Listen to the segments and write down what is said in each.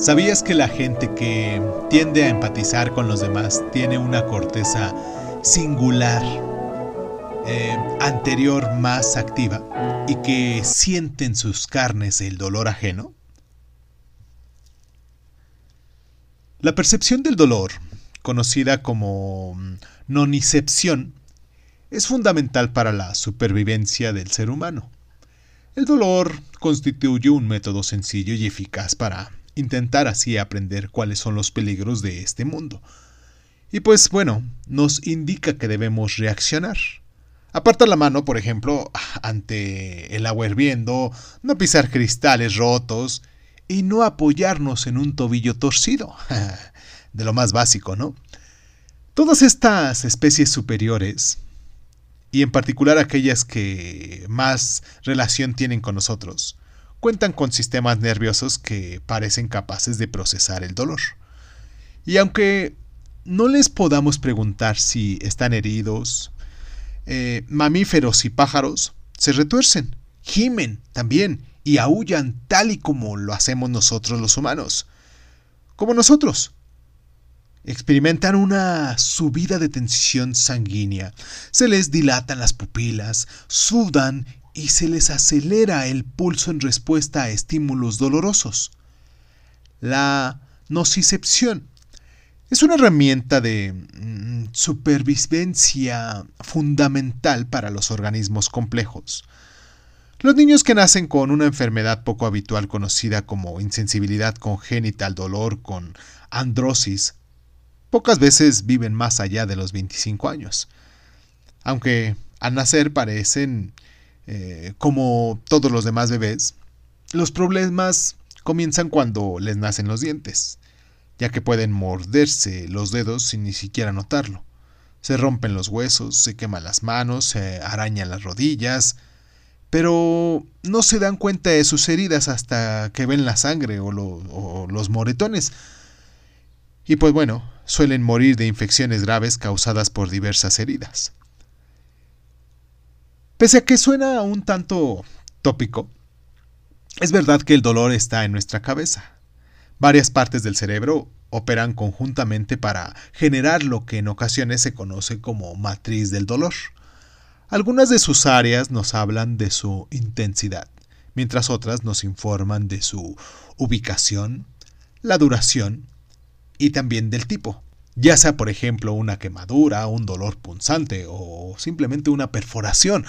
¿Sabías que la gente que tiende a empatizar con los demás tiene una corteza singular, eh, anterior más activa y que siente en sus carnes el dolor ajeno? La percepción del dolor, conocida como nonicepción, es fundamental para la supervivencia del ser humano. El dolor constituye un método sencillo y eficaz para intentar así aprender cuáles son los peligros de este mundo. Y pues bueno, nos indica que debemos reaccionar. Apartar la mano, por ejemplo, ante el agua hirviendo, no pisar cristales rotos y no apoyarnos en un tobillo torcido. de lo más básico, ¿no? Todas estas especies superiores, y en particular aquellas que más relación tienen con nosotros, cuentan con sistemas nerviosos que parecen capaces de procesar el dolor. Y aunque no les podamos preguntar si están heridos, eh, mamíferos y pájaros se retuercen, gimen también y aullan tal y como lo hacemos nosotros los humanos. Como nosotros. Experimentan una subida de tensión sanguínea, se les dilatan las pupilas, sudan y se les acelera el pulso en respuesta a estímulos dolorosos. La nocicepción es una herramienta de mm, supervivencia fundamental para los organismos complejos. Los niños que nacen con una enfermedad poco habitual conocida como insensibilidad congénita al dolor con androsis, pocas veces viven más allá de los 25 años. Aunque al nacer parecen eh, como todos los demás bebés, los problemas comienzan cuando les nacen los dientes ya que pueden morderse los dedos sin ni siquiera notarlo. Se rompen los huesos, se queman las manos, se arañan las rodillas, pero no se dan cuenta de sus heridas hasta que ven la sangre o, o los moretones. Y pues bueno, suelen morir de infecciones graves causadas por diversas heridas. Pese a que suena un tanto tópico, es verdad que el dolor está en nuestra cabeza. Varias partes del cerebro operan conjuntamente para generar lo que en ocasiones se conoce como matriz del dolor. Algunas de sus áreas nos hablan de su intensidad, mientras otras nos informan de su ubicación, la duración y también del tipo, ya sea por ejemplo una quemadura, un dolor punzante o simplemente una perforación.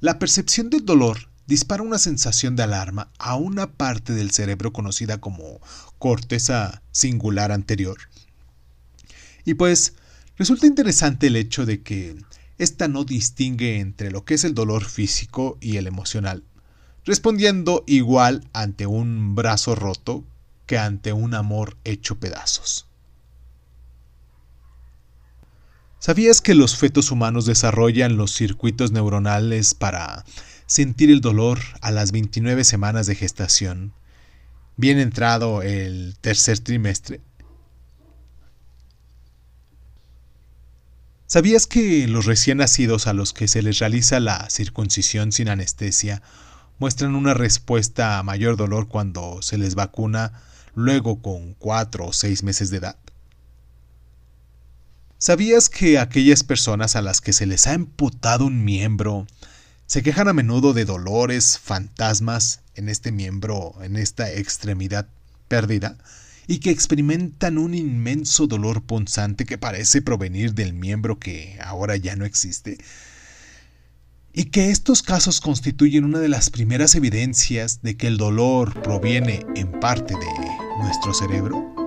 La percepción del dolor dispara una sensación de alarma a una parte del cerebro conocida como corteza singular anterior. Y pues resulta interesante el hecho de que ésta no distingue entre lo que es el dolor físico y el emocional, respondiendo igual ante un brazo roto que ante un amor hecho pedazos. ¿Sabías que los fetos humanos desarrollan los circuitos neuronales para sentir el dolor a las 29 semanas de gestación, bien entrado el tercer trimestre. ¿Sabías que los recién nacidos a los que se les realiza la circuncisión sin anestesia muestran una respuesta a mayor dolor cuando se les vacuna luego con 4 o 6 meses de edad? ¿Sabías que aquellas personas a las que se les ha emputado un miembro se quejan a menudo de dolores, fantasmas en este miembro, en esta extremidad perdida, y que experimentan un inmenso dolor punzante que parece provenir del miembro que ahora ya no existe. Y que estos casos constituyen una de las primeras evidencias de que el dolor proviene en parte de nuestro cerebro.